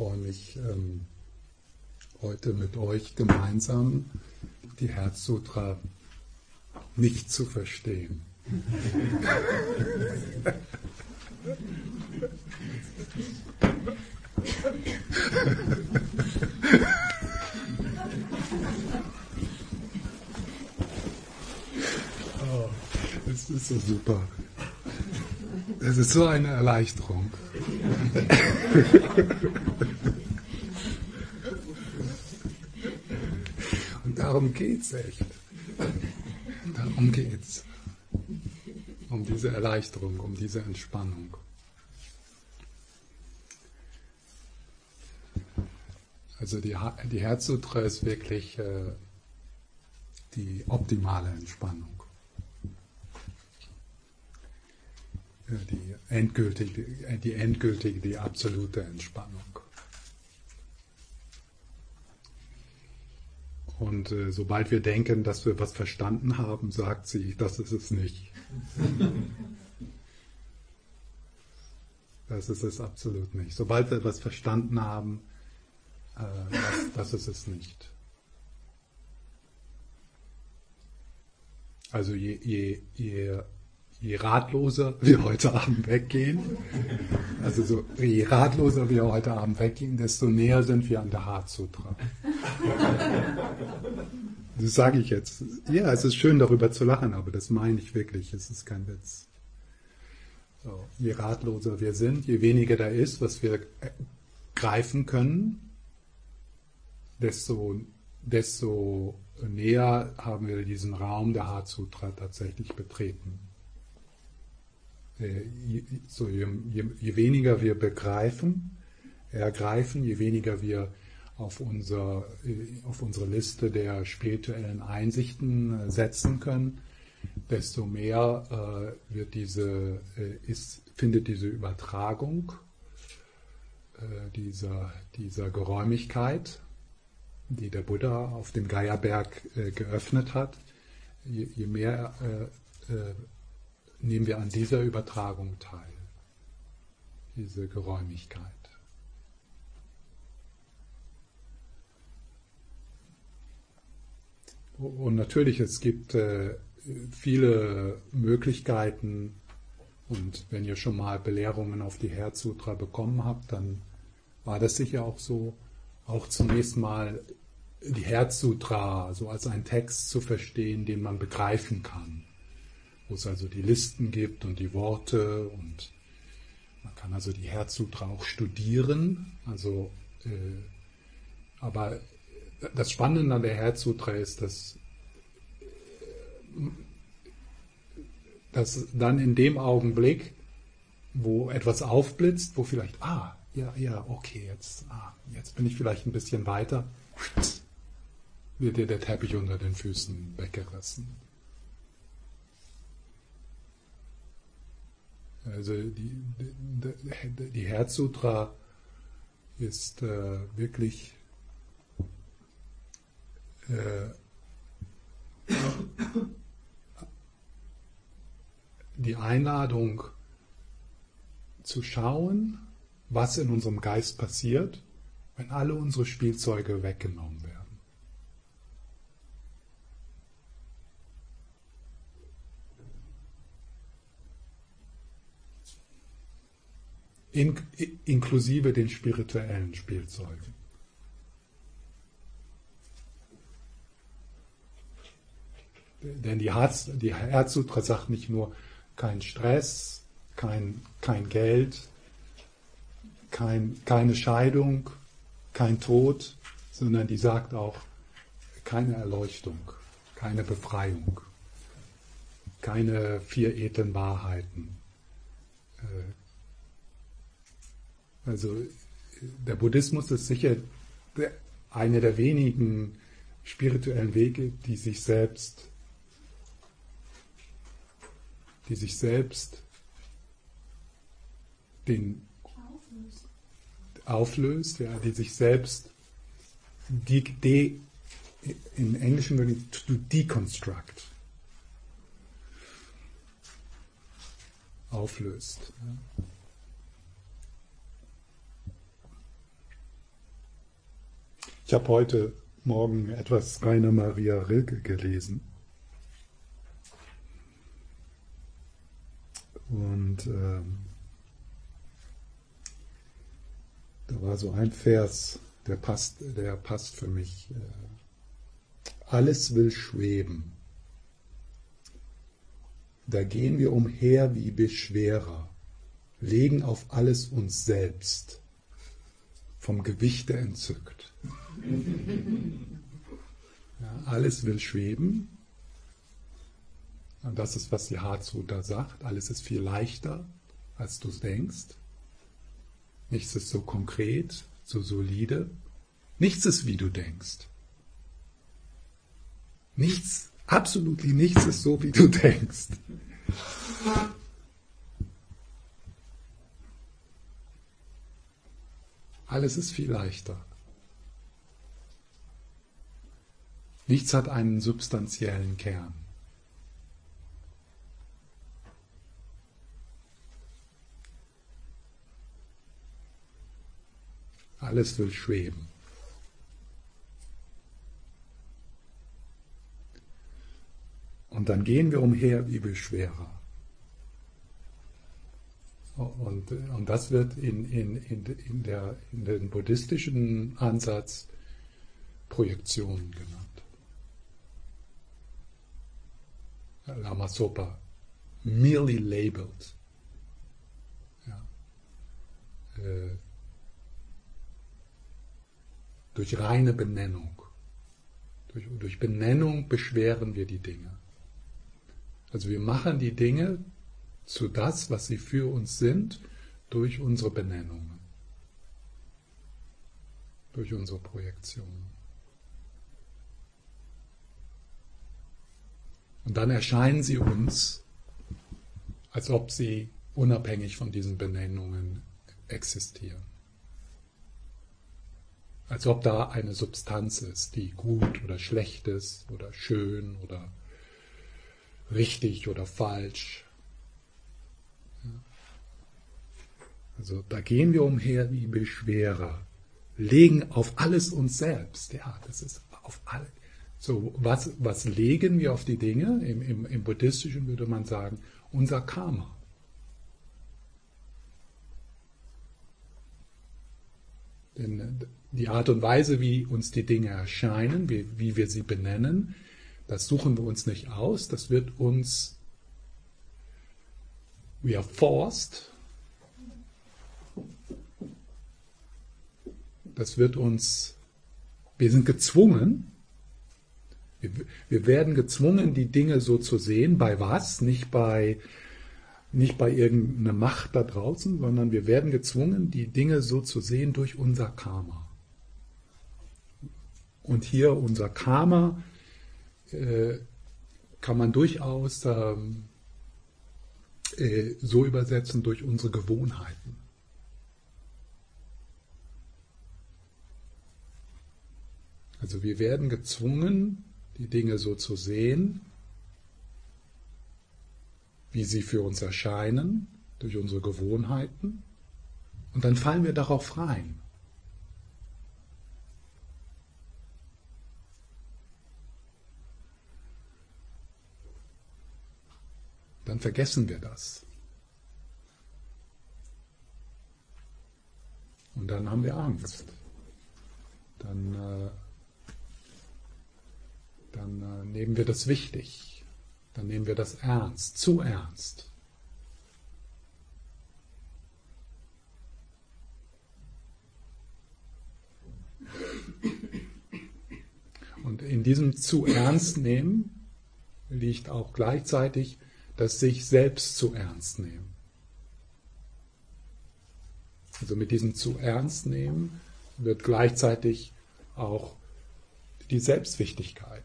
freue mich, ähm, heute mit euch gemeinsam die Herzsutra nicht zu verstehen. oh, das ist so super. Das ist so eine Erleichterung. Und darum geht's echt. Darum geht's. Um diese Erleichterung, um diese Entspannung. Also die, die Herzsutra ist wirklich äh, die optimale Entspannung. Die endgültige, die endgültige, die absolute Entspannung. Und äh, sobald wir denken, dass wir was verstanden haben, sagt sie, das ist es nicht. Das ist es absolut nicht. Sobald wir was verstanden haben, äh, das, das ist es nicht. Also je, je, je je ratloser wir heute Abend weggehen, also so, je ratloser wir heute Abend weggehen, desto näher sind wir an der Herzsutra. Das sage ich jetzt. Ja, es ist schön darüber zu lachen, aber das meine ich wirklich. Es ist kein Witz. So, je ratloser wir sind, je weniger da ist, was wir greifen können, desto, desto näher haben wir diesen Raum der Herzsutra tatsächlich betreten. Äh, so je, je, je, weniger wir begreifen, ergreifen, je weniger wir auf, unser, äh, auf unsere Liste der spirituellen Einsichten äh, setzen können, desto mehr äh, wird diese, äh, ist, findet diese Übertragung äh, dieser, dieser Geräumigkeit, die der Buddha auf dem Geierberg geöffnet hat, je, je mehr nehmen wir an dieser Übertragung teil, diese Geräumigkeit. Und natürlich, es gibt äh, viele Möglichkeiten. Und wenn ihr schon mal Belehrungen auf die Herzsutra bekommen habt, dann war das sicher auch so, auch zunächst mal die Herzsutra so als einen Text zu verstehen, den man begreifen kann wo es also die Listen gibt und die Worte und man kann also die Herzsutra auch studieren. Also, äh, aber das Spannende an der Herzsutra ist, dass, dass dann in dem Augenblick, wo etwas aufblitzt, wo vielleicht, ah, ja, ja, okay, jetzt, ah, jetzt bin ich vielleicht ein bisschen weiter, wird dir der Teppich unter den Füßen weggerissen. Also die, die, die Herzsutra ist äh, wirklich äh, die Einladung zu schauen, was in unserem Geist passiert, wenn alle unsere Spielzeuge weggenommen werden. In, inklusive den spirituellen Spielzeugen. Denn die, Herz, die Herzsutra sagt nicht nur kein Stress, kein, kein Geld, kein, keine Scheidung, kein Tod, sondern die sagt auch keine Erleuchtung, keine Befreiung, keine vier edlen Wahrheiten, äh, also der Buddhismus ist sicher einer der wenigen spirituellen Wege, die sich selbst, die sich selbst den auflöst, ja, die sich selbst die, die im Englischen würde ich to deconstruct auflöst. Ja. Ich habe heute Morgen etwas Rainer Maria Rilke gelesen. Und ähm, da war so ein Vers, der passt, der passt für mich. Äh, alles will schweben. Da gehen wir umher wie Beschwerer, legen auf alles uns selbst, vom Gewichte entzückt. Ja, alles will schweben. Und das ist, was die Harzu da sagt. Alles ist viel leichter, als du denkst. Nichts ist so konkret, so solide. Nichts ist, wie du denkst. Nichts, absolut nichts ist so, wie du denkst. Alles ist viel leichter. Nichts hat einen substanziellen Kern. Alles will schweben. Und dann gehen wir umher wie Beschwerer. Und, und das wird in, in, in, in, der, in den buddhistischen Ansatz Projektion genannt. Lama Sopa, merely labeled. Ja. Äh, durch reine Benennung. Durch, durch Benennung beschweren wir die Dinge. Also wir machen die Dinge zu das, was sie für uns sind, durch unsere Benennungen, durch unsere Projektionen. Und dann erscheinen sie uns, als ob sie unabhängig von diesen Benennungen existieren. Als ob da eine Substanz ist, die gut oder schlecht ist oder schön oder richtig oder falsch. Also da gehen wir umher wie Beschwerer, legen auf alles uns selbst. Ja, das ist auf alle. So, was, was legen wir auf die Dinge? Im, im, Im Buddhistischen würde man sagen, unser Karma. Denn die Art und Weise, wie uns die Dinge erscheinen, wie, wie wir sie benennen, das suchen wir uns nicht aus, das wird uns, we are forced, das wird uns, wir sind gezwungen, wir, wir werden gezwungen, die Dinge so zu sehen, bei was? Nicht bei, nicht bei irgendeiner Macht da draußen, sondern wir werden gezwungen, die Dinge so zu sehen durch unser Karma. Und hier unser Karma äh, kann man durchaus ähm, äh, so übersetzen durch unsere Gewohnheiten. Also wir werden gezwungen, die Dinge so zu sehen, wie sie für uns erscheinen, durch unsere Gewohnheiten, und dann fallen wir darauf rein. dann vergessen wir das. Und dann haben wir Angst. Dann, äh, nehmen wir das wichtig. Dann nehmen wir das ernst, zu ernst. Und in diesem zu ernst nehmen liegt auch gleichzeitig das sich selbst zu ernst nehmen. Also mit diesem zu ernst nehmen wird gleichzeitig auch die Selbstwichtigkeit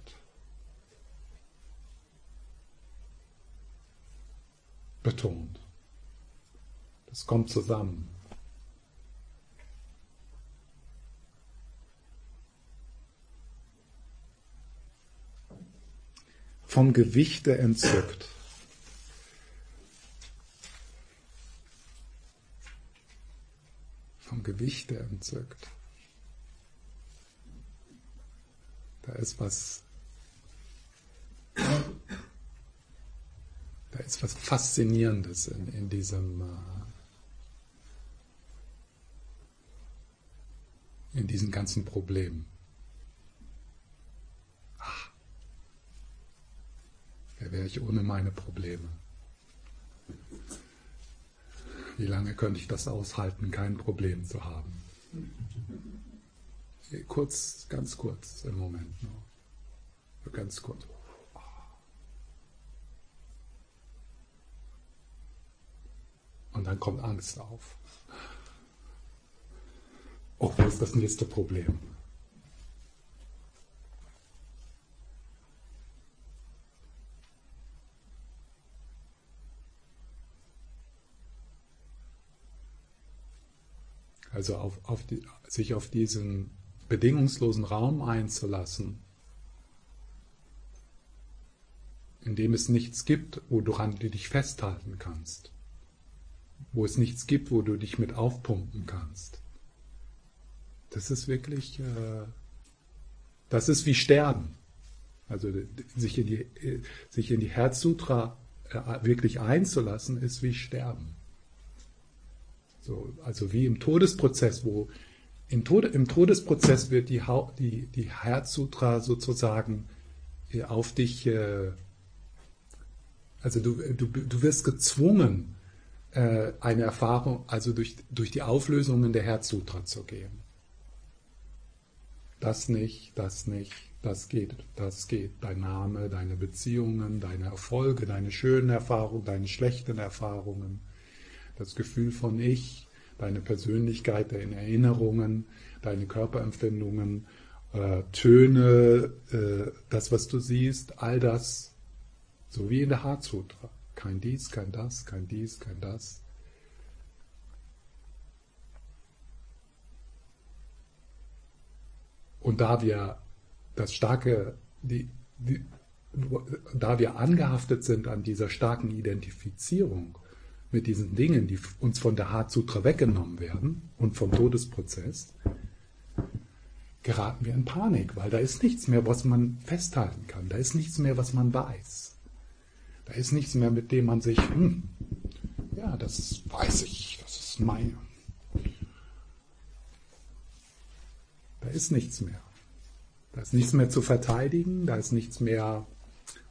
betont. Das kommt zusammen. Vom Gewichte entzückt. vom Gewichte entzückt. Da ist was, da ist was Faszinierendes in, in diesem, äh, in diesen ganzen Problemen. Ach, wer wäre ich ohne meine Probleme? Wie lange könnte ich das aushalten, kein Problem zu haben? Kurz, ganz kurz im Moment nur. Ganz kurz. Und dann kommt Angst auf. Oh, wo ist das nächste Problem? Also auf, auf die, sich auf diesen bedingungslosen Raum einzulassen, in dem es nichts gibt, woran du dich festhalten kannst, wo es nichts gibt, wo du dich mit aufpumpen kannst. Das ist wirklich, äh, das ist wie Sterben. Also sich in die, sich in die Herzsutra äh, wirklich einzulassen, ist wie Sterben. So, also wie im Todesprozess, wo im, Tode, im Todesprozess wird die, die, die Herzsutra sozusagen äh, auf dich, äh, also du, du, du wirst gezwungen, äh, eine Erfahrung, also durch, durch die Auflösungen der Herzsutra zu gehen. Das nicht, das nicht, das geht, das geht. Dein Name, deine Beziehungen, deine Erfolge, deine schönen Erfahrungen, deine schlechten Erfahrungen das Gefühl von Ich, deine Persönlichkeit, deine Erinnerungen, deine Körperempfindungen, äh, Töne, äh, das, was du siehst, all das, so wie in der Hartsutra. Kein dies, kein das, kein dies, kein das. Und da wir das starke, die, die, da wir angehaftet sind an dieser starken Identifizierung mit diesen Dingen, die uns von der Hatsutra weggenommen werden und vom Todesprozess, geraten wir in Panik, weil da ist nichts mehr, was man festhalten kann. Da ist nichts mehr, was man weiß. Da ist nichts mehr, mit dem man sich, hm, ja, das weiß ich, das ist mein. Da ist nichts mehr. Da ist nichts mehr zu verteidigen, da ist nichts mehr,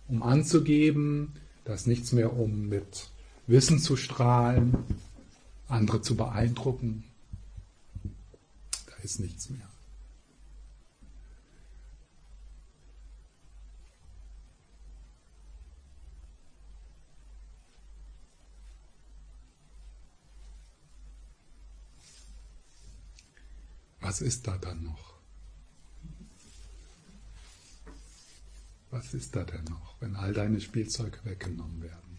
um anzugeben, da ist nichts mehr, um mit Wissen zu strahlen, andere zu beeindrucken. Da ist nichts mehr. Was ist da dann noch? Was ist da denn noch, wenn all deine Spielzeuge weggenommen werden?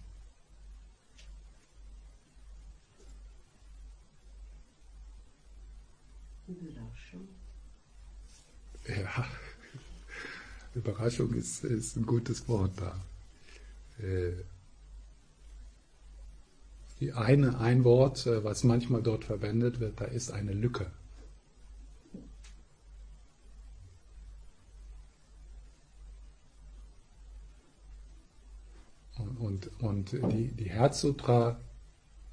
Überraschung. Ja, Überraschung ist, ist ein gutes Wort da. Äh, die eine, ein Wort, äh, was manchmal dort verwendet wird, da ist eine Lücke. Und, und, die, die Herzsutra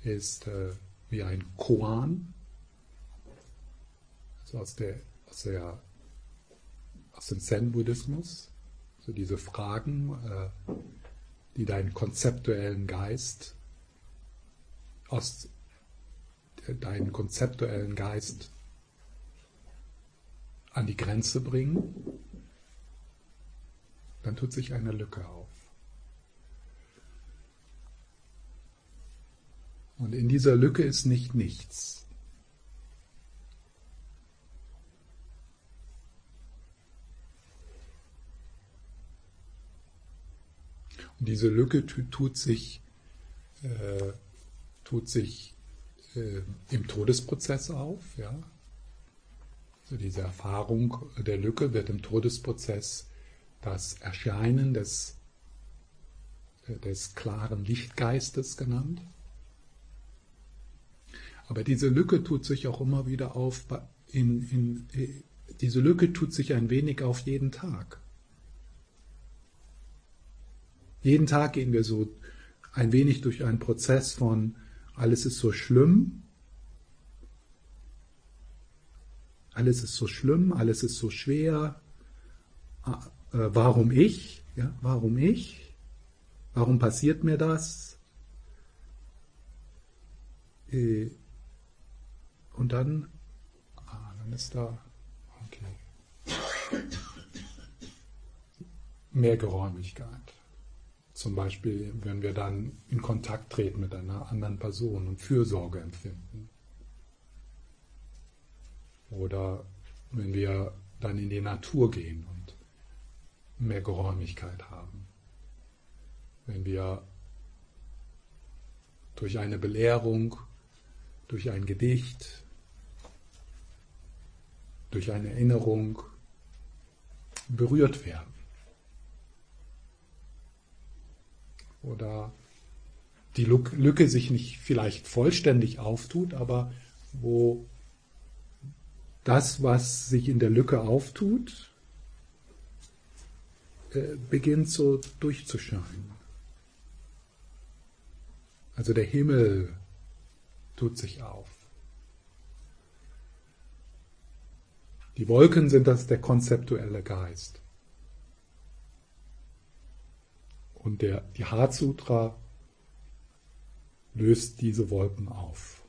ist äh, wie ein Koan, so aus, der, aus, der, aus dem Zen-Buddhismus, so diese Fragen, äh, die deinen konzeptuellen Geist aus deinen konzeptuellen Geist an die Grenze bringen, dann tut sich eine Lücke auf. Und in dieser Lücke ist nicht nichts. Und diese Lücke tut sich, äh, tut sich äh, im Todesprozess auf. Ja? Also diese Erfahrung der Lücke wird im Todesprozess das Erscheinen des, äh, des klaren Lichtgeistes genannt. Aber diese Lücke tut sich auch immer wieder auf in, in, diese Lücke tut sich ein wenig auf jeden Tag. Jeden Tag gehen wir so ein wenig durch einen Prozess von alles ist so schlimm, alles ist so schlimm, alles ist so schwer, ah, äh, warum ich? Ja, warum ich? Warum passiert mir das? Und dann, ah, dann ist da, okay, mehr Geräumigkeit. Zum Beispiel, wenn wir dann in Kontakt treten mit einer anderen Person und Fürsorge empfinden. Oder wenn wir dann in die Natur gehen und mehr Geräumigkeit haben. Wenn wir durch eine Belehrung, durch ein Gedicht, durch eine Erinnerung berührt werden. Oder die Lücke sich nicht vielleicht vollständig auftut, aber wo das, was sich in der Lücke auftut, äh, beginnt so durchzuscheinen. Also der Himmel tut sich auf. Die Wolken sind das der konzeptuelle Geist. Und der, die Hatsutra löst diese Wolken auf.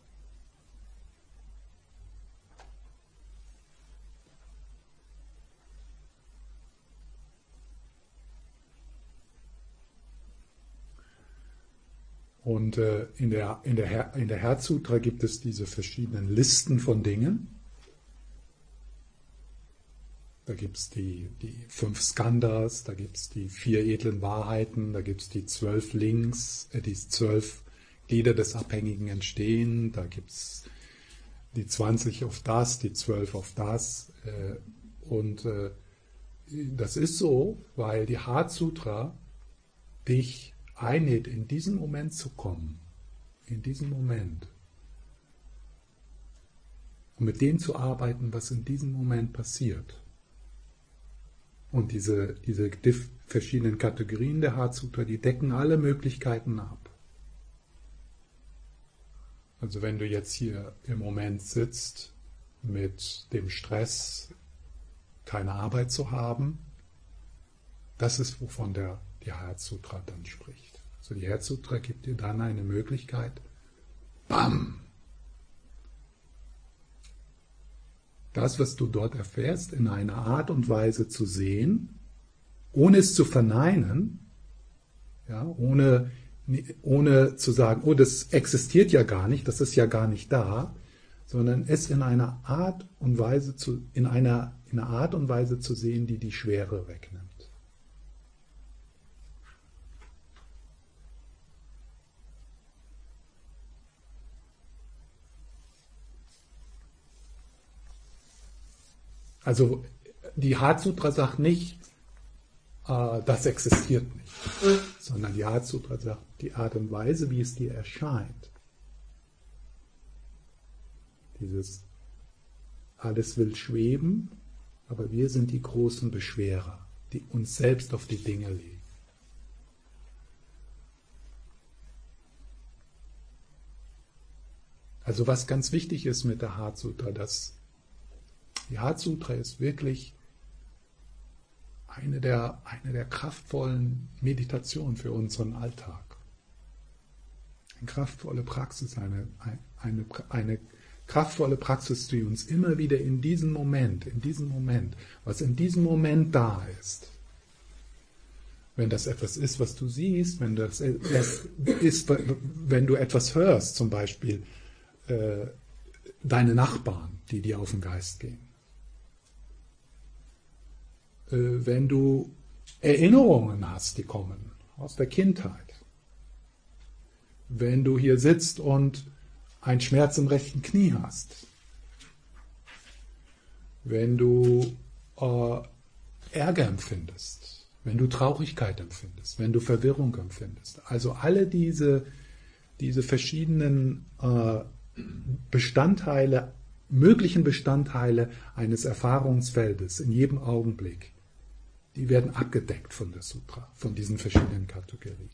Und äh, in der, in der, in der Herzsutra gibt es diese verschiedenen Listen von Dingen. Da gibt es die, die fünf Skandhas, da gibt es die vier edlen Wahrheiten, da gibt es die zwölf Links, äh, die zwölf Glieder des abhängigen Entstehen, da gibt es die 20 auf das, die zwölf auf das. Äh, und äh, das ist so, weil die Herzsutra dich einlädt, in diesen Moment zu kommen, in diesem Moment, und mit dem zu arbeiten, was in diesem Moment passiert. Und diese, diese verschiedenen Kategorien der Hatsutra, die decken alle Möglichkeiten ab. Also wenn du jetzt hier im Moment sitzt mit dem Stress, keine Arbeit zu haben, das ist, wovon der die Herzsutra dann spricht. So die Herzsutra gibt dir dann eine Möglichkeit, bam, das, was du dort erfährst, in einer Art und Weise zu sehen, ohne es zu verneinen, ja, ohne, ohne zu sagen, oh, das existiert ja gar nicht, das ist ja gar nicht da, sondern es in einer Art und Weise zu, in einer, in einer Art und Weise zu sehen, die die Schwere wegnimmt. Also die Hatsutra sagt nicht, äh, das existiert nicht, sondern die Hatsutra sagt, die Art und Weise, wie es dir erscheint, dieses alles will schweben, aber wir sind die großen Beschwerer, die uns selbst auf die Dinge legen. Also was ganz wichtig ist mit der Hatsutra, dass die Hatsutra ist wirklich eine der, eine der kraftvollen Meditationen für unseren Alltag. Eine kraftvolle Praxis, eine, eine, eine kraftvolle Praxis, die uns immer wieder in diesem Moment, in diesem Moment, was in diesem Moment da ist, wenn das etwas ist, was du siehst, wenn das ist, wenn du etwas hörst, zum Beispiel äh, deine Nachbarn, die dir auf den Geist gehen wenn du Erinnerungen hast, die kommen aus der Kindheit. Wenn du hier sitzt und einen Schmerz im rechten Knie hast. Wenn du äh, Ärger empfindest. Wenn du Traurigkeit empfindest. Wenn du Verwirrung empfindest. Also alle diese, diese verschiedenen äh, Bestandteile möglichen Bestandteile eines Erfahrungsfeldes in jedem Augenblick, die werden abgedeckt von der Sutra, von diesen verschiedenen Kategorien.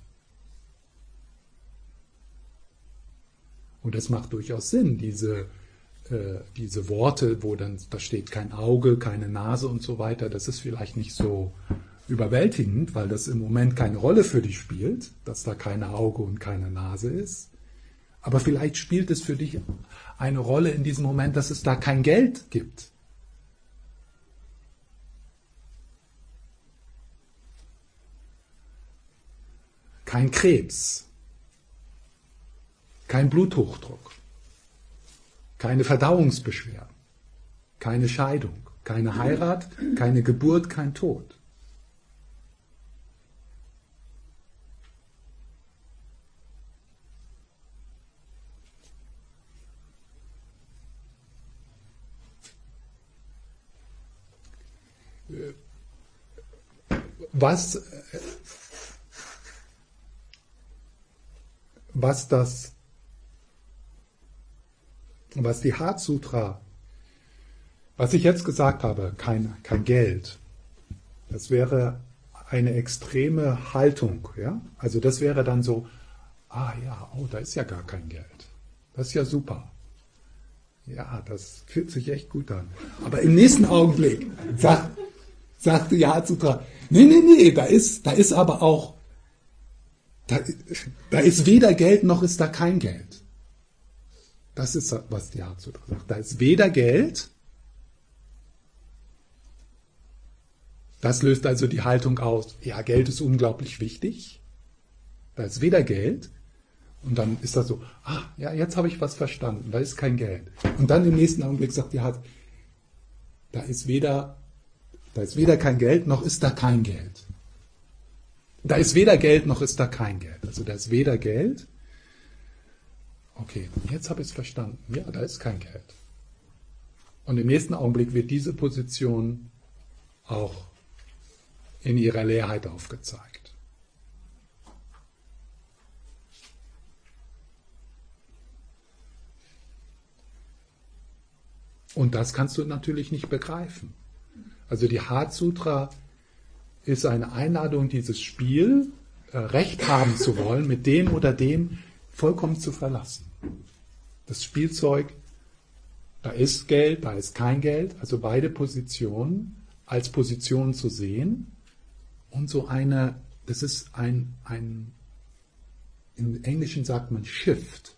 Und es macht durchaus Sinn, diese, äh, diese Worte, wo dann da steht kein Auge, keine Nase und so weiter, das ist vielleicht nicht so überwältigend, weil das im Moment keine Rolle für dich spielt, dass da keine Auge und keine Nase ist. Aber vielleicht spielt es für dich eine Rolle in diesem Moment, dass es da kein Geld gibt. Kein Krebs, kein Bluthochdruck, keine Verdauungsbeschwerden, keine Scheidung, keine Heirat, keine Geburt, kein Tod. was, was das, was die Heart Sutra, was ich jetzt gesagt habe, kein, kein Geld, das wäre eine extreme Haltung, ja? Also das wäre dann so, ah ja, oh, da ist ja gar kein Geld. Das ist ja super. Ja, das fühlt sich echt gut an. Aber im nächsten Augenblick sagt, sagte Ja Sutra, nee, nee, nee, da ist, da ist aber auch, da, da ist weder Geld noch ist da kein Geld. Das ist, was die Sutra sagt. Da ist weder Geld, das löst also die Haltung aus, ja, Geld ist unglaublich wichtig. Da ist weder Geld, und dann ist das so, ah, ja, jetzt habe ich was verstanden, da ist kein Geld. Und dann im nächsten Augenblick sagt die Hart, da ist weder da ist weder kein Geld, noch ist da kein Geld. Da ist weder Geld, noch ist da kein Geld. Also da ist weder Geld. Okay, jetzt habe ich es verstanden. Ja, da ist kein Geld. Und im nächsten Augenblick wird diese Position auch in ihrer Leerheit aufgezeigt. Und das kannst du natürlich nicht begreifen. Also die Heart Sutra ist eine Einladung, dieses Spiel äh, Recht haben zu wollen, mit dem oder dem vollkommen zu verlassen. Das Spielzeug, da ist Geld, da ist kein Geld, also beide Positionen als Position zu sehen und so eine, das ist ein, ein im Englischen sagt man Shift,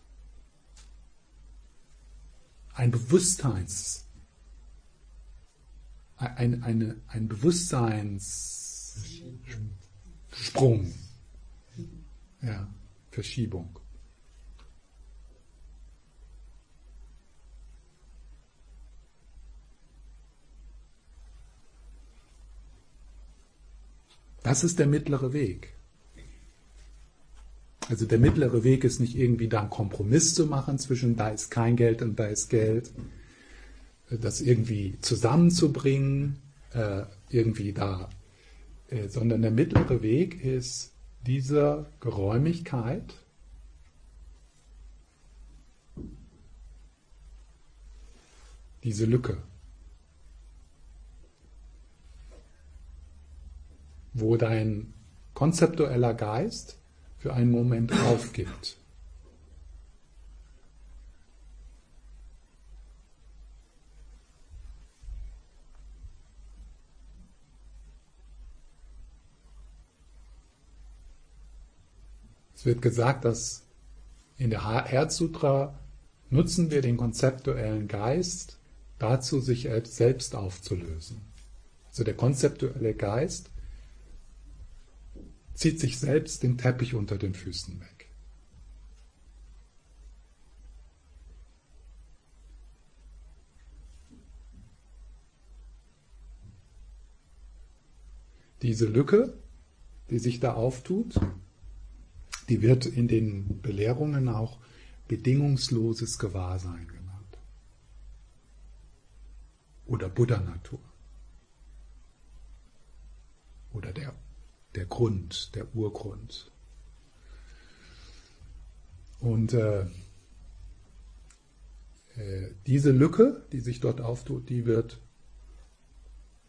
ein Bewusstseins, ein, eine, ein Bewusstseinssprung. Ja, Verschiebung. Das ist der mittlere Weg. Also der mittlere Weg ist nicht irgendwie da einen Kompromiss zu machen zwischen da ist kein Geld und da ist Geld, das irgendwie zusammenzubringen, äh, irgendwie da, äh, sondern der mittlere Weg ist diese Geräumigkeit, diese Lücke, wo dein konzeptueller Geist für einen Moment aufgibt. Es wird gesagt, dass in der Herzsutra nutzen wir den konzeptuellen Geist dazu, sich selbst aufzulösen. Also der konzeptuelle Geist zieht sich selbst den Teppich unter den Füßen weg. Diese Lücke, die sich da auftut, die wird in den Belehrungen auch bedingungsloses Gewahrsein genannt. Oder Buddha-Natur. Oder der, der Grund, der Urgrund. Und äh, Äh, diese Lücke, die sich dort auftut, die wird,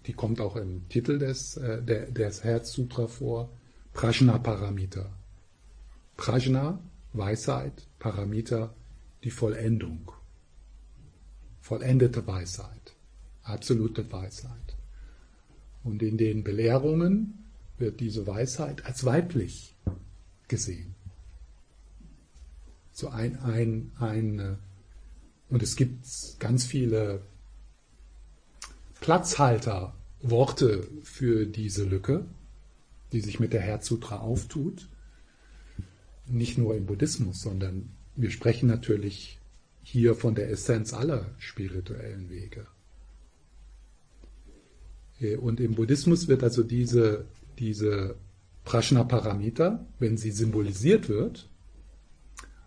die kommt auch im Titel des, äh, der, des Herz Sutra vor, Prajna Paramita. Prajna, Weisheit, Paramita, die Vollendung. Vollendete Weisheit, absolute Weisheit. Und in den Belehrungen wird diese Weisheit als weiblich gesehen. So ein, ein, ein, und es gibt ganz viele Platzhalter, Worte für diese Lücke, die sich mit der Herzsutra auftut. Nicht nur im Buddhismus, sondern wir sprechen natürlich hier von der Essenz aller spirituellen Wege. Äh, und im Buddhismus wird also diese, diese Prajnaparamita, wenn sie symbolisiert wird,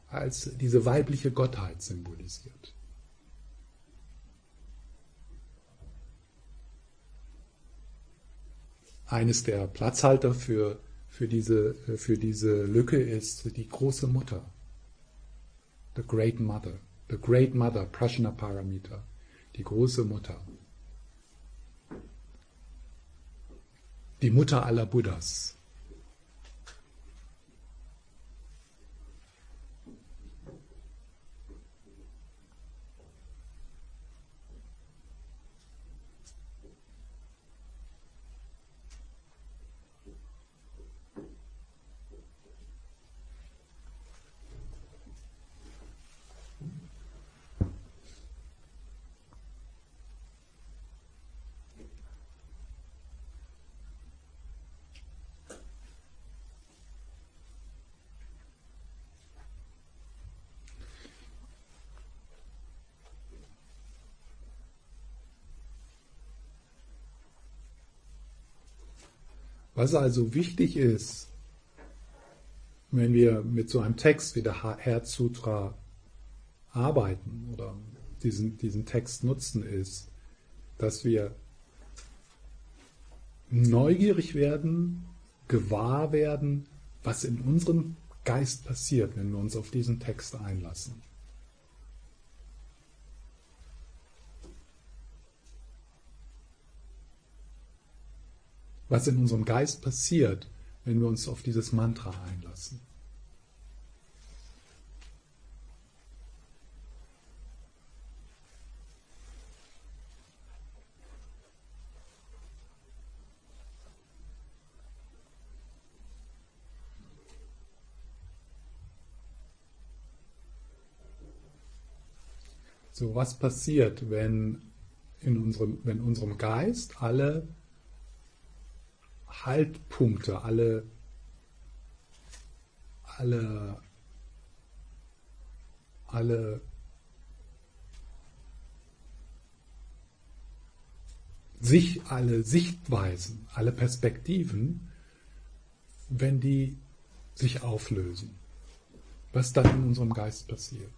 als diese weibliche Gottheit symbolisiert. Eines der Platzhalter für, für, diese, für diese Lücke ist die große Mutter, the Great Mother, the Great Mother, Prajnaparamita, die große Mutter. Die Mutter aller Buddhas. Was also wichtig ist, wenn wir mit so einem Text wie der Herzsutra arbeiten oder diesen, diesen Text nutzen, ist, dass wir neugierig werden, gewahr werden, was in unserem Geist passiert, wenn wir uns auf diesen Text einlassen. Was in unserem Geist passiert, wenn wir uns auf dieses Mantra einlassen. So, was passiert, wenn in unserem, wenn unserem Geist alle Haltpunkte, alle, alle, alle sich, alle Sichtweisen, alle Perspektiven, wenn die sich auflösen, was dann in unserem Geist passiert.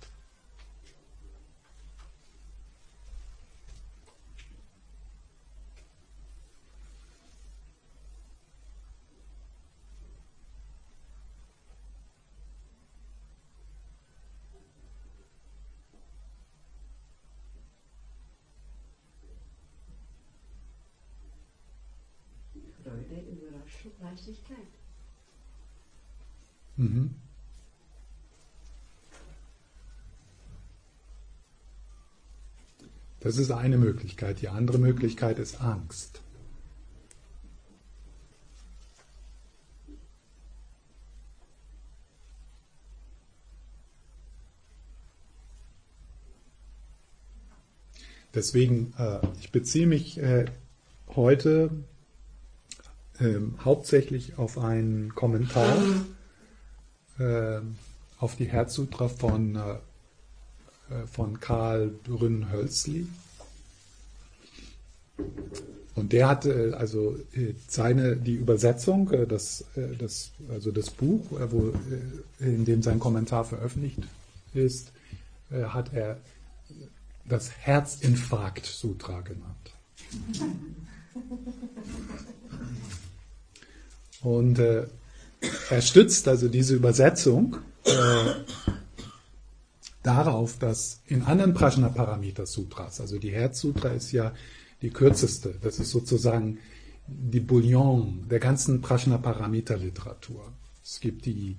Leichtigkeit. Mhm. Das ist eine Möglichkeit. Die andere Möglichkeit ist Angst. Deswegen, äh, ich beziehe mich äh, heute ähm, hauptsächlich auf einen Kommentar äh, auf die Herzsutra von, äh, äh von Karl Brünn-Hölzli. Und der hat äh, also äh, seine, die Übersetzung, äh, das, das, also das Buch, wo, in dem sein Kommentar veröffentlicht ist, hat er das Herzinfarkt-Sutra genannt. Und äh, er stützt also diese Übersetzung äh, darauf, dass in anderen Prajnaparamita Sutras, also die Herzsutra ist ja die kürzeste, das ist sozusagen die Bouillon der ganzen Prajnaparamita Literatur. Es gibt die,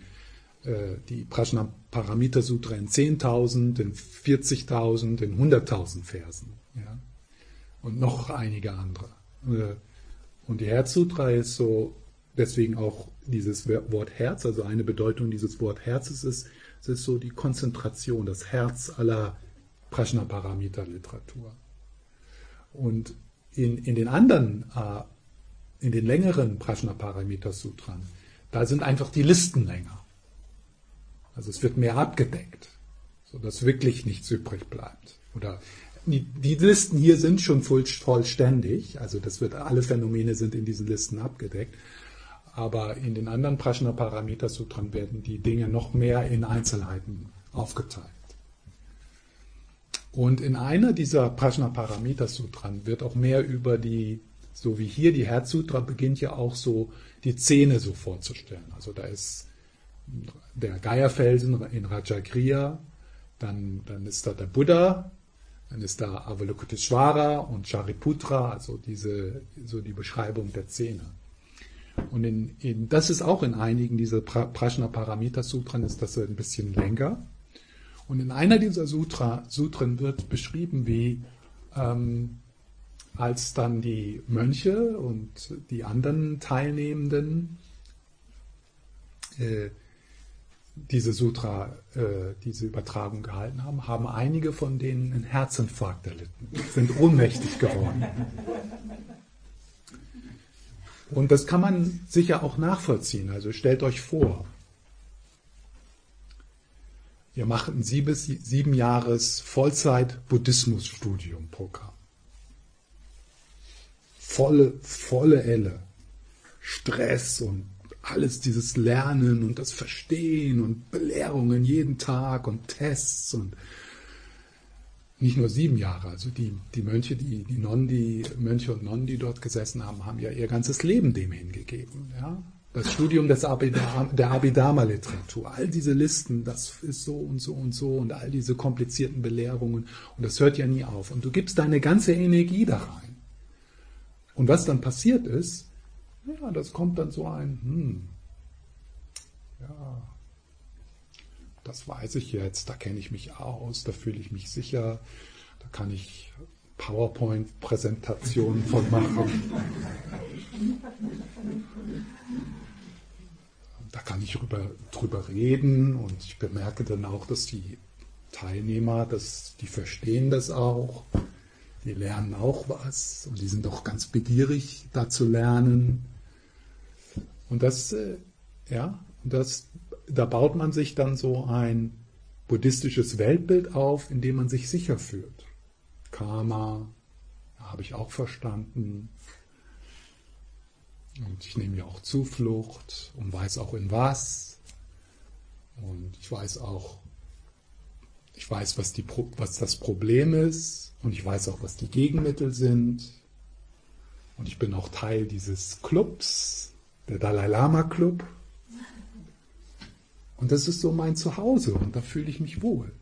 äh, die Prajnaparamita Sutra in 10.000, in 40.000, in 100.000 Versen. Ja? Und noch einige andere. Äh, und die Herzsutra ist so, deswegen auch dieses Wort Herz, also eine Bedeutung dieses Wort Herzes ist, es ist so die Konzentration, das Herz aller Prajnaparamita-Literatur. Und in, in den anderen, äh, in den längeren Prajnaparamita-Sutran, da sind einfach die Listen länger. Also es wird mehr abgedeckt, sodass wirklich nichts übrig bleibt. Oder die, die Listen hier sind schon voll, vollständig, also das wird, alle Phänomene sind in diesen Listen abgedeckt. Aber in den anderen Prajnaparamita-Sutran werden die Dinge noch mehr in Einzelheiten aufgeteilt. Und in einer dieser Prajnaparamita-Sutran wird auch mehr über die, so wie hier die Herzsutra beginnt ja auch so die Zähne so vorzustellen. Also da ist der Geierfelsen in Rajagriya, dann, dann ist da der Buddha, dann ist da Avalokiteshvara und Shariputra, also diese, so die Beschreibung der Zähne. Und in, in, das ist auch in einigen dieser pra Prajnaparamita Sutren ist das ein bisschen länger. Und in einer dieser Sutra, Sutren wird beschrieben, wie ähm, als dann die Mönche und die anderen Teilnehmenden äh, diese Sutra, äh, diese Übertragung gehalten haben, haben einige von denen einen Herzinfarkt erlitten, sind ohnmächtig geworden. Und das kann man sicher auch nachvollziehen. Also stellt euch vor, ihr macht ein sieben, sieben Jahres Vollzeit-Buddhismus-Studium-Programm. Volle, volle Elle. Stress und alles dieses Lernen und das Verstehen und Belehrungen jeden Tag und Tests und nicht nur sieben Jahre. Also die, die Mönche, die, die Nonnen, die Mönche und Nonnen, die dort gesessen haben, haben ja ihr ganzes Leben dem hingegeben. Ja? Das Studium des Abhidharma, der Abhidharma-Literatur, all diese Listen, das ist so und so und so und all diese komplizierten Belehrungen und das hört ja nie auf. Und du gibst deine ganze Energie da rein. Und was dann passiert ist, ja, das kommt dann so ein, hm, ja, das weiß ich jetzt, da kenne ich mich aus, da fühle ich mich sicher, da kann ich PowerPoint-Präsentationen von machen. Da kann ich drüber, drüber reden und ich bemerke dann auch, dass die Teilnehmer, dass die verstehen das auch, die lernen auch was und die sind auch ganz begierig, da zu lernen. Und das, äh, ja, das da baut man sich dann so ein buddhistisches Weltbild auf, in dem man sich sicher fühlt. Karma, habe ich auch verstanden. Und ich nehme ja auch Zuflucht und weiß auch in was. Und ich weiß auch, ich weiß, was, die, was das Problem ist. Und ich weiß auch, was die Gegenmittel sind. Und ich bin auch Teil dieses Clubs, der Dalai Lama Club. Und das ist so mein Zuhause und da fühle ich mich wohl.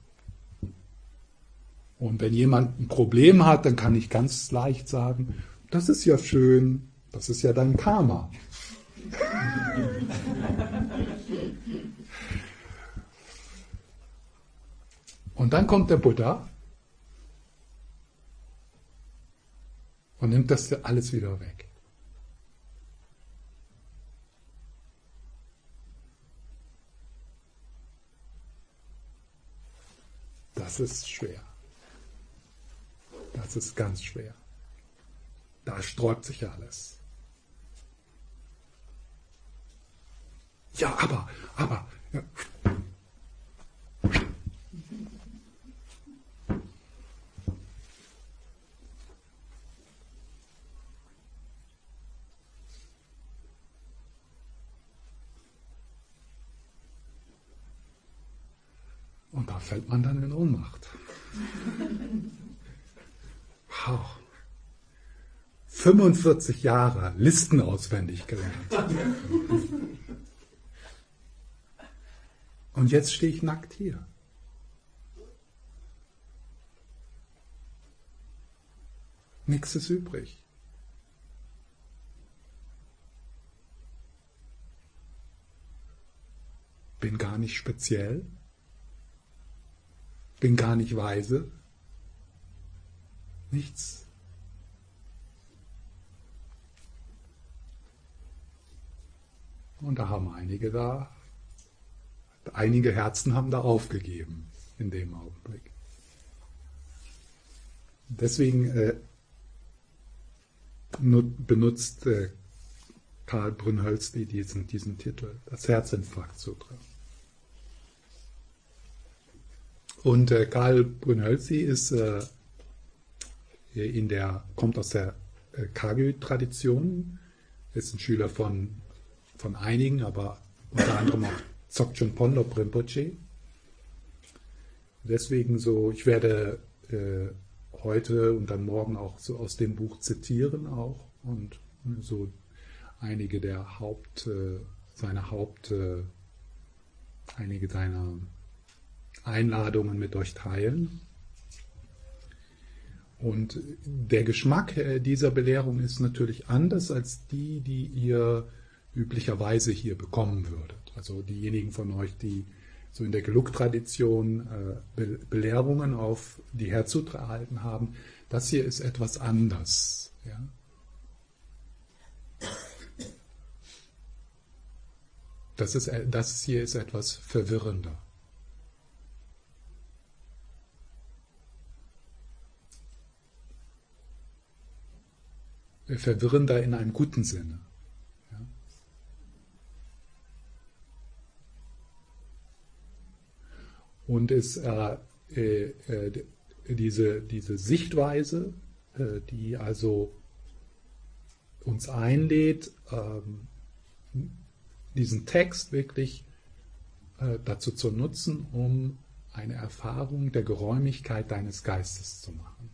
Und wenn jemand ein Problem hat, dann kann ich ganz leicht sagen, das ist ja schön, das ist ja dein Karma. Und dann kommt der Buddha und nimmt das alles wieder weg. Das ist schwer. Das ist ganz schwer. Da sträubt sich alles. Ja, aber, aber. Ja. fällt man dann in Ohnmacht. Wow. 45 Jahre Listen auswendig gelernt. Und jetzt stehe ich nackt hier. Nichts ist übrig. Bin gar nicht speziell, bin gar nicht weise. Nichts. Und da haben einige da, einige Herzen haben da aufgegeben in dem Augenblick. Deswegen äh, benutzt äh, Karl Brunhölzli diesen, diesen Titel, das Herzinfarkt-Sutra. Und äh, Karl Brunhölzli ist äh, in der, kommt aus der äh, Kagyu-Tradition, ist ein Schüler von, von einigen, aber unter anderem auch Dzogchen Ponlop Rinpoche. Deswegen so, ich werde äh, heute und dann morgen auch so aus dem Buch zitieren auch und so einige der Haupt, äh, seiner Haupt, äh, einige seiner Einladungen mit euch teilen. Und der Geschmack äh, dieser Belehrung ist natürlich anders als die, die ihr üblicherweise hier bekommen würdet. Also diejenigen von euch, die so in der Geluk-Tradition äh, Belehrungen auf die Herzsutra erhalten haben, das hier ist etwas anders. Ja? Das, ist, äh, das hier ist etwas verwirrender. Verwirrender in einem guten Sinne. Ja. Und es, äh, äh, diese, diese Sichtweise, äh, die also uns einlädt, ähm, diesen Text wirklich äh, dazu zu nutzen, um eine Erfahrung der Geräumigkeit deines Geistes zu machen.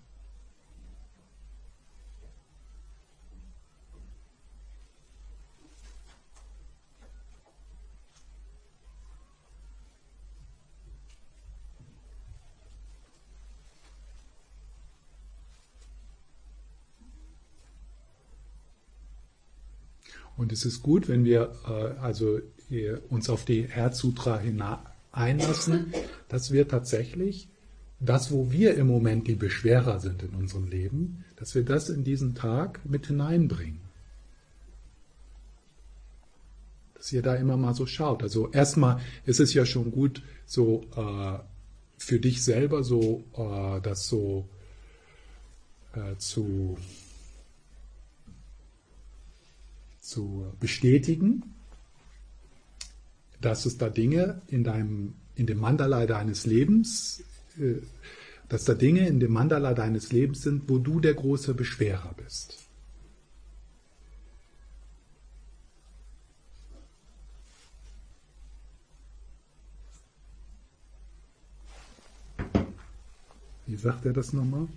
Und es ist gut, wenn wir äh, also uns auf die Herzsutra einlassen, dass wir tatsächlich das, wo wir im Moment die Beschwerer sind in unserem Leben, dass wir das in diesen Tag mit hineinbringen. Dass ihr da immer mal so schaut. Also erstmal ist es ja schon gut, so äh, für dich selber so äh, das so äh, zu zu bestätigen, dass es da Dinge in, deinem, in dem Mandala deines Lebens, äh, dass da Dinge in dem Mandala deines Lebens sind, wo du der große Beschwerer bist. Wie sagt er das nochmal?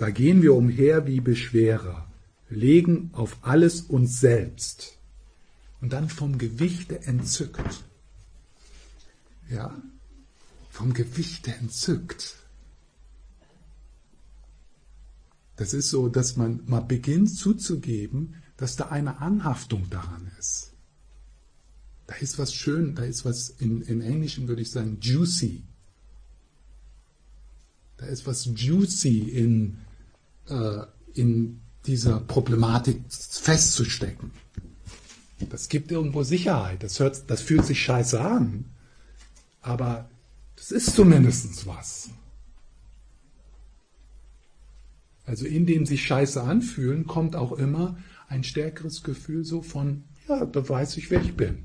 Da gehen wir umher wie Beschwerer, legen auf alles uns selbst und dann vom Gewichte entzückt. Ja, vom Gewichte entzückt. Das ist so, dass man mal beginnt zuzugeben, dass da eine Anhaftung daran ist. Da ist was schön, da ist was, in, in Englischen würde ich sagen, juicy. Da ist was juicy in, in dieser Problematik festzustecken. Das gibt irgendwo Sicherheit. Das, hört, das fühlt sich scheiße an. Aber das ist zumindest was. Also in dem sich scheiße anfühlen, kommt auch immer ein stärkeres Gefühl so von, ja, da weiß ich, wer ich bin.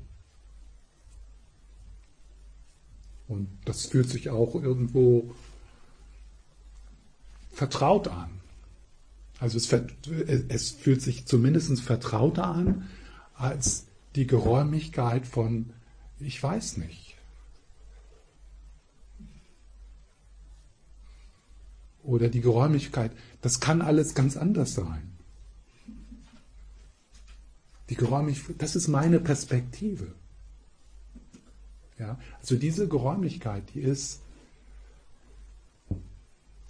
Und das fühlt sich auch irgendwo vertraut an. Also es, es fühlt sich zumindest vertrauter an als die Geräumigkeit von, ich weiß nicht. Oder die Geräumigkeit, das kann alles ganz anders sein. Die Geräumigkeit, das ist meine Perspektive. Ja? Also diese Geräumlichkeit, die ist,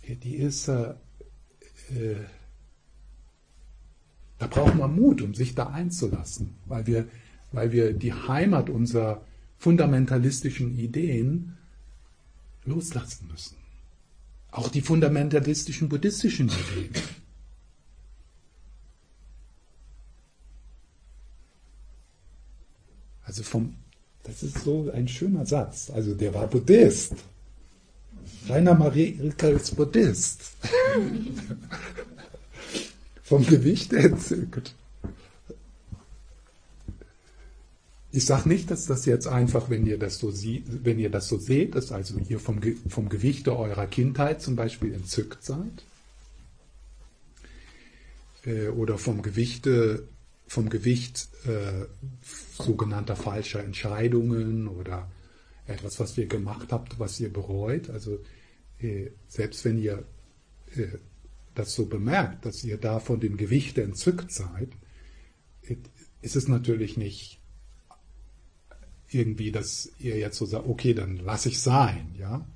die ist, äh, äh, da braucht man Mut, um sich da einzulassen, weil wir, weil wir die Heimat unserer fundamentalistischen Ideen loslassen müssen. Auch die fundamentalistischen buddhistischen Ideen. Also vom, das ist so ein schöner Satz. Also der war Buddhist. Rainer Maria Rilke ist Buddhist. vom Gewicht entzückt. Ich sage nicht, dass das jetzt einfach, wenn ihr das so, sie, wenn ihr das so seht, dass also ihr vom, vom Gewichte eurer Kindheit zum Beispiel entzückt seid. Äh, oder vom Gewichte, vom Gewicht äh, sogenannter falscher Entscheidungen oder etwas, was ihr gemacht habt, was ihr bereut. Also äh, selbst wenn ihr äh, das so bemerkt, dass ihr da von dem Gewicht entzückt seid, ist es natürlich nicht irgendwie, dass ihr jetzt so sagt, okay, dann lasse ich sein, ja,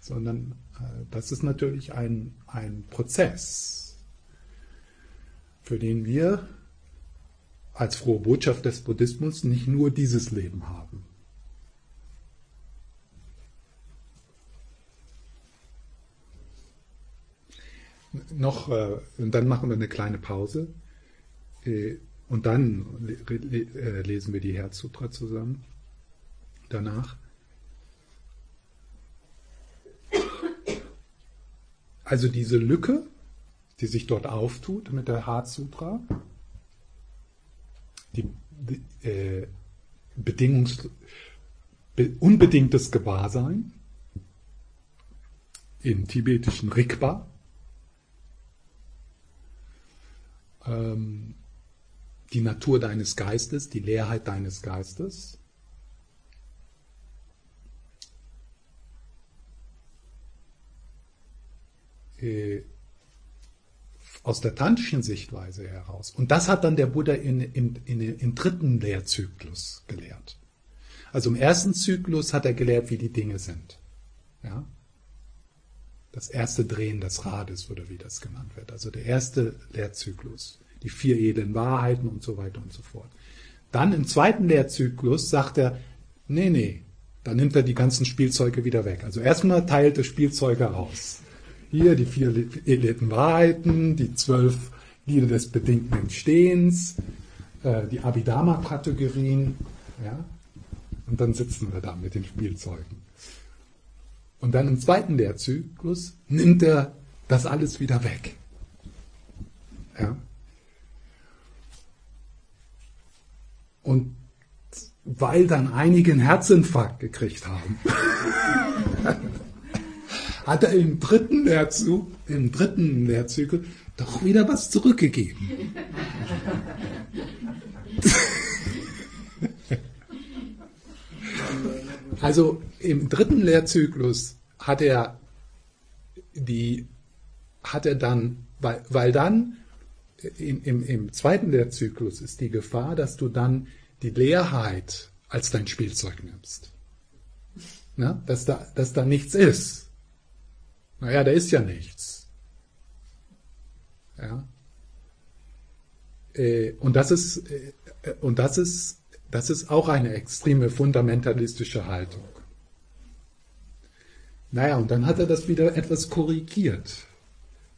sondern äh, das ist natürlich ein, ein Prozess, für den wir als frohe Botschaft des Buddhismus nicht nur dieses Leben haben. Noch, äh, und dann machen wir eine kleine Pause. Äh, und dann äh, lesen wir die Herzsutra zusammen. Danach. Also diese Lücke, die sich dort auftut mit der Herzsutra, die, die äh, Bedingungs, be, unbedingtes Gewahrsein im tibetischen Rigpa, ähm, die Natur deines Geistes, die Leerheit deines Geistes. Äh, aus der tantischen Sichtweise heraus. Und das hat dann der Buddha in, in, in, im dritten Lehrzyklus gelehrt. Also im ersten Zyklus hat er gelehrt, wie die Dinge sind. Ja? Das erste Drehen des Rades oder wie das genannt wird. Also der erste Lehrzyklus, die vier edlen Wahrheiten und so weiter und so fort. Dann im zweiten Lehrzyklus sagt er, nee, nee, dann nimmt er die ganzen Spielzeuge wieder weg. Also erstmal teilt er Spielzeuge aus. Hier die vier edlen Wahrheiten, die zwölf Glieder des bedingten Entstehens, äh, die Abhidharma-Kategorien, ja, und dann sitzen wir da mit den Spielzeugen. Und dann im zweiten Lehrzyklus nimmt er das alles wieder weg. Ja. Und weil dann einige einen Herzinfarkt gekriegt haben, hat er im dritten, Lehrzug, im dritten Lehrzyklus doch wieder was zurückgegeben. also im dritten Lehrzyklus hat er die, hat er dann, weil, weil dann im, im, im zweiten Lehrzyklus ist die Gefahr, dass du dann die Leerheit als dein Spielzeug nimmst. Na, dass, da, dass da nichts ist. Naja, da ist ja nichts. Ja. Äh, und das ist, äh, und das ist, das ist auch eine extreme fundamentalistische Haltung. Naja, und dann hat er das wieder etwas korrigiert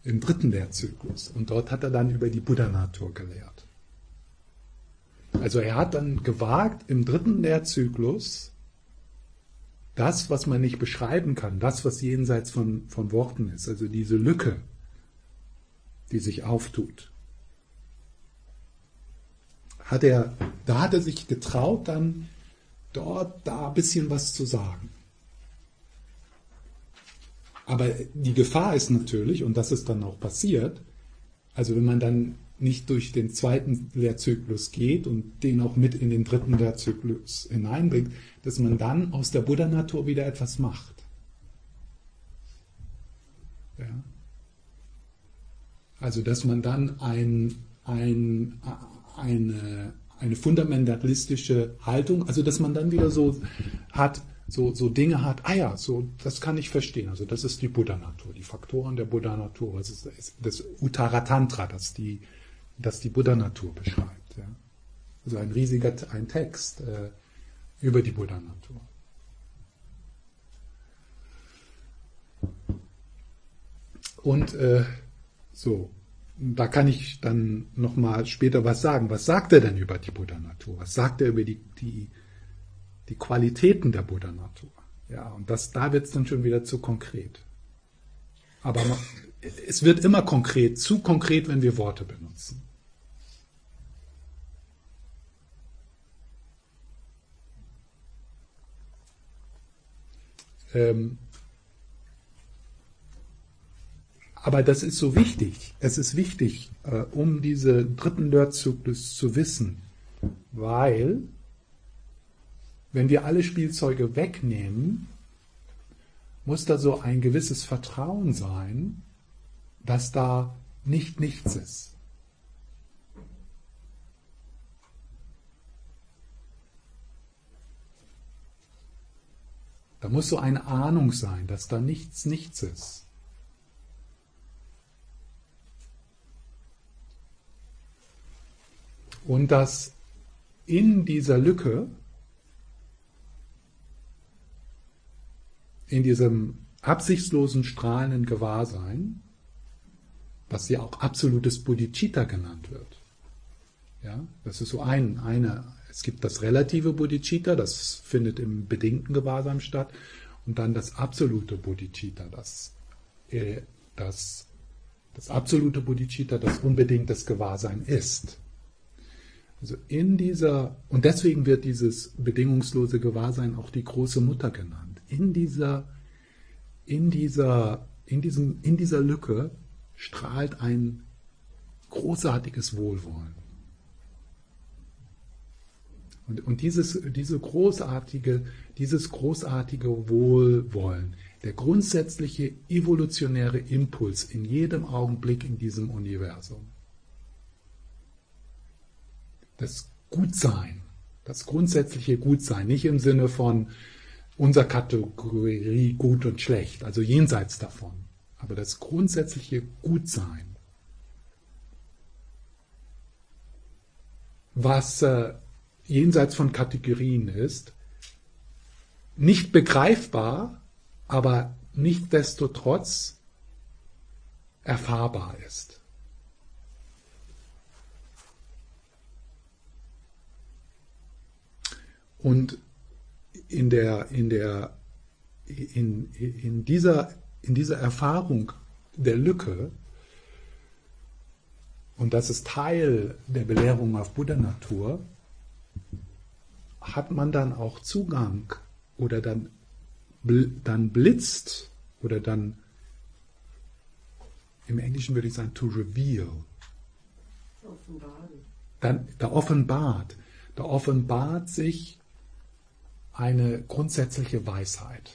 im dritten Lehrzyklus. Und dort hat er dann über die Buddha-Natur gelehrt. Also er hat dann gewagt, im dritten Lehrzyklus das, was man nicht beschreiben kann, das, was jenseits von, von Worten ist, also diese Lücke, die sich auftut, hat er, da hat er sich getraut, dann dort, da ein bisschen was zu sagen. Aber die Gefahr ist natürlich, und das ist dann auch passiert, also wenn man dann nicht durch den zweiten Lehrzyklus geht und den auch mit in den dritten Lehrzyklus hineinbringt, dass man dann aus der Buddha-Natur wieder etwas macht. Ja. Also dass man dann ein, ein, eine, eine fundamentalistische Haltung, also dass man dann wieder so hat, so, so Dinge hat, ah ja, so, das kann ich verstehen. Also das ist die Buddha-Natur, die Faktoren der Buddha-Natur. Das ist das Uttaratantra, das die, das die Buddha-Natur beschreibt. Ja. Also ein riesiger ein Text äh, über die Buddha-Natur. Und äh, so, da kann ich dann nochmal später was sagen. Was sagt er denn über die Buddha-Natur? Was sagt er über die, die, die Qualitäten der Buddha-Natur? Ja, und das, da wird es dann schon wieder zu konkret. Aber man, es wird immer konkret, zu konkret, wenn wir Worte benutzen. Ähm, Aber das ist so wichtig. Es ist wichtig, äh, um diesen dritten Lernzyklus zu wissen, weil wenn wir alle Spielzeuge wegnehmen, muss da so ein gewisses Vertrauen sein, dass da nicht nichts ist. Da muss so eine Ahnung sein, dass da nichts nichts ist. Und dass in dieser Lücke, in diesem absichtslosen strahlenden Gewahrsein, was ja auch absolutes Bodhicitta genannt wird. Ja, das ist so ein, eine, es gibt das relative Bodhicitta, das findet im bedingten Gewahrsein statt, und dann das absolute Bodhicitta, das, äh, das, das absolute Bodhicitta, das unbedingtes Gewahrsein ist. Also in dieser, und deswegen wird dieses bedingungslose Gewahrsein auch die große Mutter genannt. In dieser, in dieser, in diesem, in dieser Lücke strahlt ein großartiges Wohlwollen. Und, und dieses, diese großartige, dieses großartige Wohlwollen, der grundsätzliche evolutionäre Impuls in jedem Augenblick in diesem Universum, das Gutsein, das grundsätzliche Gutsein, nicht im Sinne von unserer Kategorie gut und schlecht, also jenseits davon, aber das grundsätzliche Gutsein, was äh, jenseits von Kategorien ist, nicht begreifbar, aber nichtdestotrotz erfahrbar ist. Und in, der, in, der, in, in, dieser, in dieser Erfahrung der Lücke, und das ist Teil der Belehrung auf Buddha-Natur, hat man dann auch Zugang oder dann, dann blitzt oder dann, im Englischen würde ich sagen, to reveal. Offenbaren. Dann, da offenbart, da offenbart sich eine grundsätzliche Weisheit.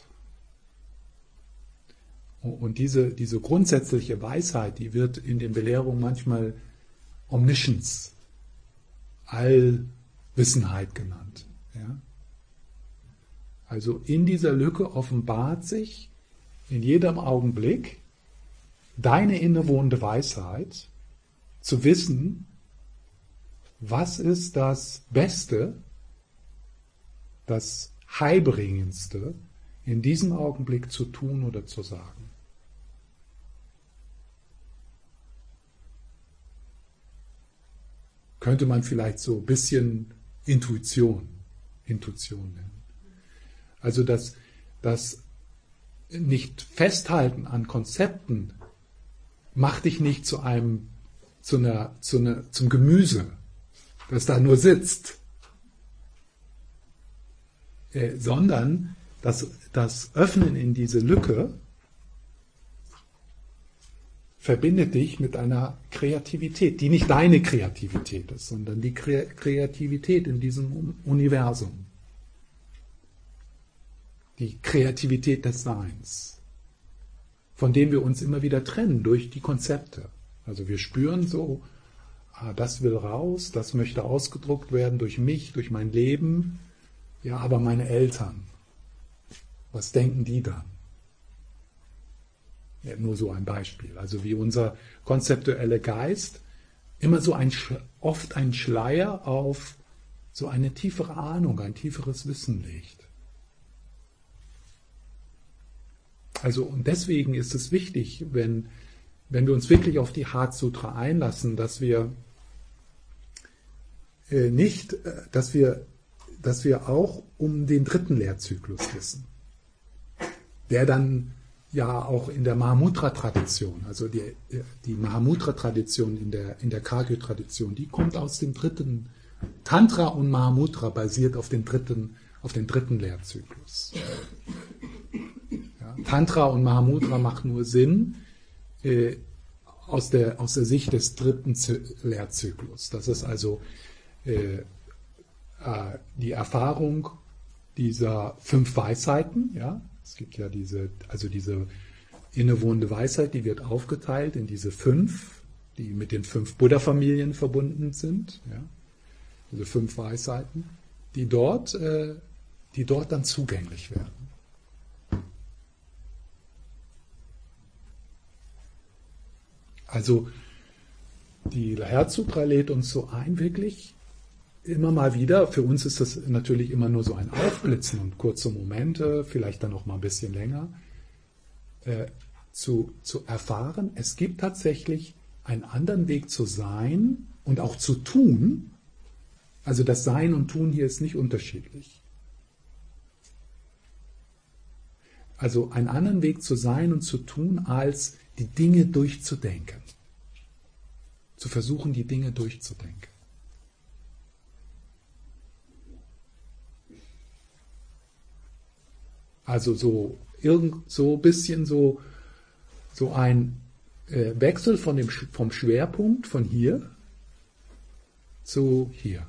Und diese, diese grundsätzliche Weisheit, die wird in den Belehrungen manchmal Omniscience, Allwissenheit genannt. Ja? Also in dieser Lücke offenbart sich in jedem Augenblick deine innewohnende Weisheit, zu wissen, was ist das Beste, das Heilbringendste in diesem Augenblick zu tun oder zu sagen. Könnte man vielleicht so ein bisschen Intuition, Intuition nennen. Also das, das nicht festhalten an Konzepten macht dich nicht zu einem, zu einer, zu einer, zum Gemüse, das da nur sitzt, äh, sondern das, das Öffnen in diese Lücke verbindet dich mit einer Kreativität, die nicht deine Kreativität ist, sondern die Kreativität in diesem Universum. Die Kreativität des Seins, von dem wir uns immer wieder trennen durch die Konzepte. Also wir spüren so, ah, das will raus, das möchte ausgedruckt werden durch mich, durch mein Leben, ja, aber meine Eltern, Was denken die dann? Ja, nur so ein Beispiel. Also wie unser konzeptueller Geist immer so ein, oft ein Schleier auf so eine tiefere Ahnung, ein tieferes Wissen legt. Also und deswegen ist es wichtig, wenn, wenn wir uns wirklich auf die Heart Sutra einlassen, dass wir äh, nicht, äh, dass wir, dass wir auch um den dritten Lehrzyklus wissen, der dann ja auch in der Mahamudra-Tradition, also die, die Mahamudra-Tradition in der, in der Kagyu-Tradition, die kommt aus dem dritten, Tantra und Mahamudra basiert auf den dritten, auf den dritten Lehrzyklus. Ja, Tantra und Mahamudra macht nur Sinn äh, aus, der, aus der Sicht des dritten Lehrzyklus. Das ist also äh, äh, die Erfahrung dieser fünf Weisheiten, ja, es gibt ja diese, also diese innewohnende Weisheit, die wird aufgeteilt in diese fünf, die mit den fünf Buddha-Familien verbunden sind. Ja? Diese fünf Weisheiten, die dort, äh, die dort dann zugänglich werden. Also die Herzsutra lädt uns so ein, wirklich immer mal wieder, für uns ist das natürlich immer nur so ein Aufblitzen und kurze Momente, vielleicht dann noch mal ein bisschen länger, äh, zu, zu erfahren, es gibt tatsächlich einen anderen Weg zu sein und auch zu tun. Also das Sein und Tun hier ist nicht unterschiedlich. Also einen anderen Weg zu sein und zu tun, als die Dinge durchzudenken. Zu versuchen, die Dinge durchzudenken. Also so irgend so ein bisschen so, so ein äh, Wechsel von dem, vom Schwerpunkt von hier zu hier.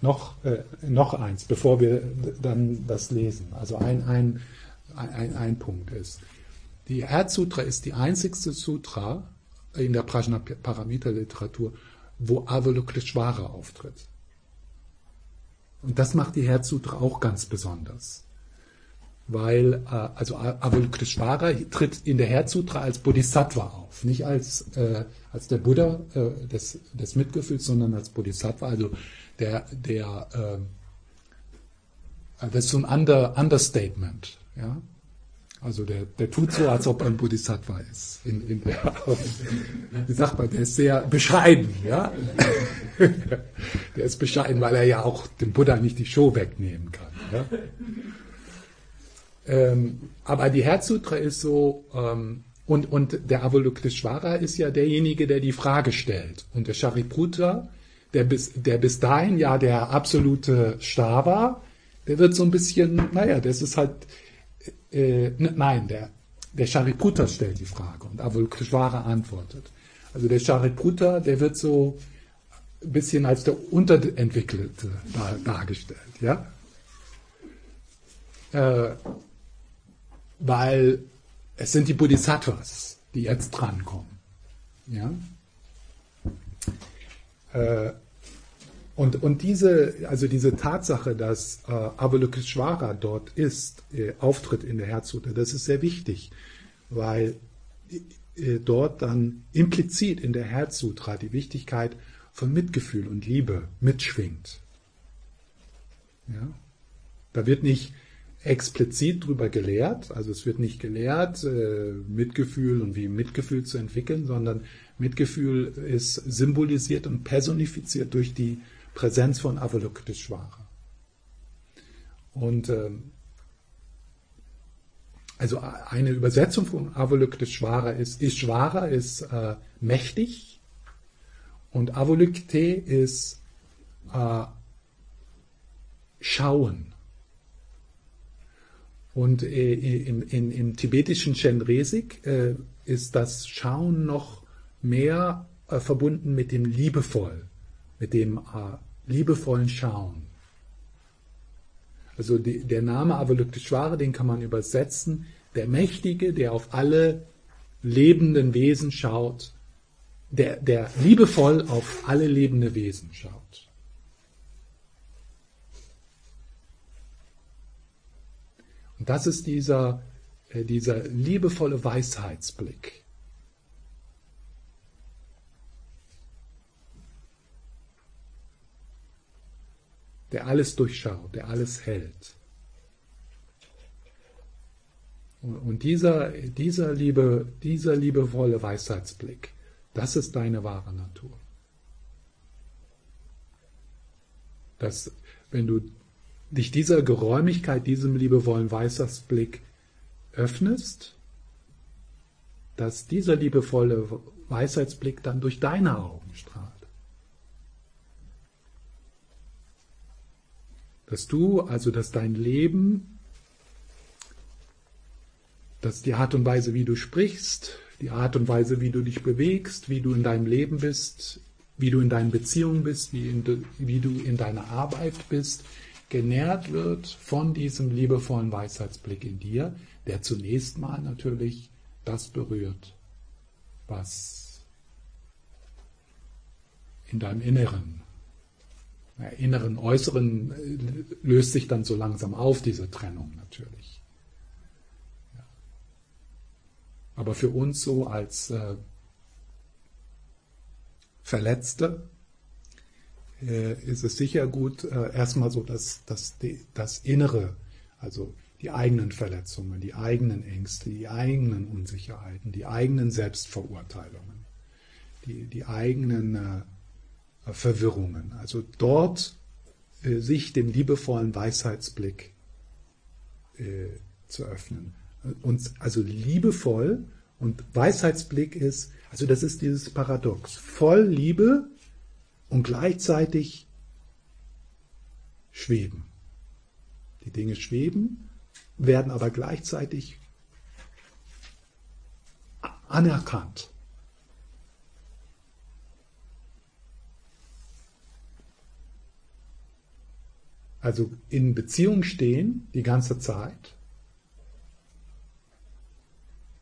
Noch, äh, noch eins, bevor wir dann das lesen. Also ein, ein, ein, ein Punkt ist, die Erdsutra ist die einzigste Sutra, in der Prajna Paramita Literatur, wo Avalokiteshvara auftritt. Und das macht die Herzsutra auch ganz besonders. Weil, äh, also Avalokiteshvara tritt in der Herzsutra als Bodhisattva auf. Nicht als, äh, als der Buddha äh, des, des Mitgefühls, sondern als Bodhisattva. Also der, der, äh, das ist so ein Under, Understatement. Ja? Also der, der tut so, als ob er ein Bodhisattva ist. In, in der, wie sagt man, der ist sehr bescheiden, ja. Der ist bescheiden, weil er ja auch dem Buddha nicht die Show wegnehmen kann. Ja? Ähm, aber die Herzsutra ist so, ähm, und, und der Avalokiteshvara ist ja derjenige, der die Frage stellt. Und der Shariputra, der bis, der bis dahin ja der absolute Star war, der wird so ein bisschen, naja, das ist halt, äh, nein, der, der Shariputra stellt die Frage und Avalokiteshvara antwortet. Also der Shariputra, der wird so ein bisschen als der Unterentwickelte dar, dargestellt, ja? Äh, weil es sind die Bodhisattvas, die jetzt drankommen. Ja? Äh, und, und diese, also diese Tatsache, dass äh, Avalokiteshvara dort ist, äh, auftritt in der Herzsutra, das ist sehr wichtig, weil äh, dort dann implizit in der Herzsutra die Wichtigkeit von Mitgefühl und Liebe mitschwingt. Ja? Da wird nicht explizit drüber gelehrt, also es wird nicht gelehrt, äh, Mitgefühl und wie Mitgefühl zu entwickeln, sondern Mitgefühl ist symbolisiert und personifiziert durch die Präsenz von Avalokiteshvara. Und ähm, also eine Übersetzung von Avalokiteshvara ist, Ishvara ist äh, mächtig und Avalokite ist äh, schauen. Und äh, im, in, im tibetischen Chenresik äh, ist das Schauen noch mehr äh, verbunden mit dem Liebevoll mit dem äh, liebevollen Schauen. Also die, der Name Avalokiteshvara, den kann man übersetzen, der Mächtige, der auf alle lebenden Wesen schaut der, der liebevoll auf alle lebende Wesen schaut. Und das ist dieser, äh, dieser liebevolle Weisheitsblick. Der alles durchschaut, der alles hält. Und dieser, dieser, liebe, dieser liebevolle Weisheitsblick, das ist deine wahre Natur. Dass, wenn du dich dieser Geräumigkeit, diesem liebevollen Weisheitsblick öffnest, dass dieser liebevolle Weisheitsblick dann durch deine Augen strahlt. Dass du, also dass dein Leben dass die Art und Weise, wie du sprichst, die Art und Weise, wie du dich bewegst, wie du in deinem Leben bist, wie du in deinen Beziehungen bist, wie, in, wie du in deiner Arbeit bist, genährt wird von diesem liebevollen Weisheitsblick in dir, der zunächst mal natürlich das berührt, was in deinem Inneren, inneren, äußeren äh, löst sich dann so langsam auf, diese Trennung natürlich. Aber für uns so als äh, Verletzte äh, ist es sicher gut, äh, erstmal so das, das, das Innere, also die eigenen Verletzungen, die eigenen Ängste, die eigenen Unsicherheiten, die eigenen Selbstverurteilungen, die, die eigenen äh, Verwirrungen. Also dort äh, sich dem liebevollen Weisheitsblick äh, zu öffnen uns also liebevoll und Weisheitsblick ist, also das ist dieses Paradox, voll Liebe und gleichzeitig schweben. Die Dinge schweben, werden aber gleichzeitig anerkannt. Also in Beziehung stehen die ganze Zeit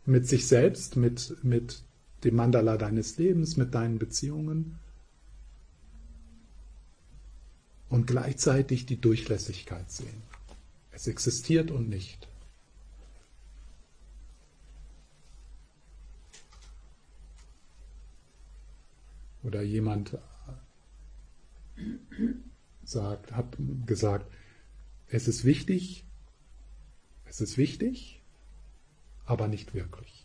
mit sich selbst, mit, mit dem Mandala deines Lebens, mit deinen Beziehungen und gleichzeitig die Durchlässigkeit sehen. Es existiert und nicht. Oder jemand sagt, hat gesagt, es ist wichtig, es ist wichtig, aber nicht wirklich.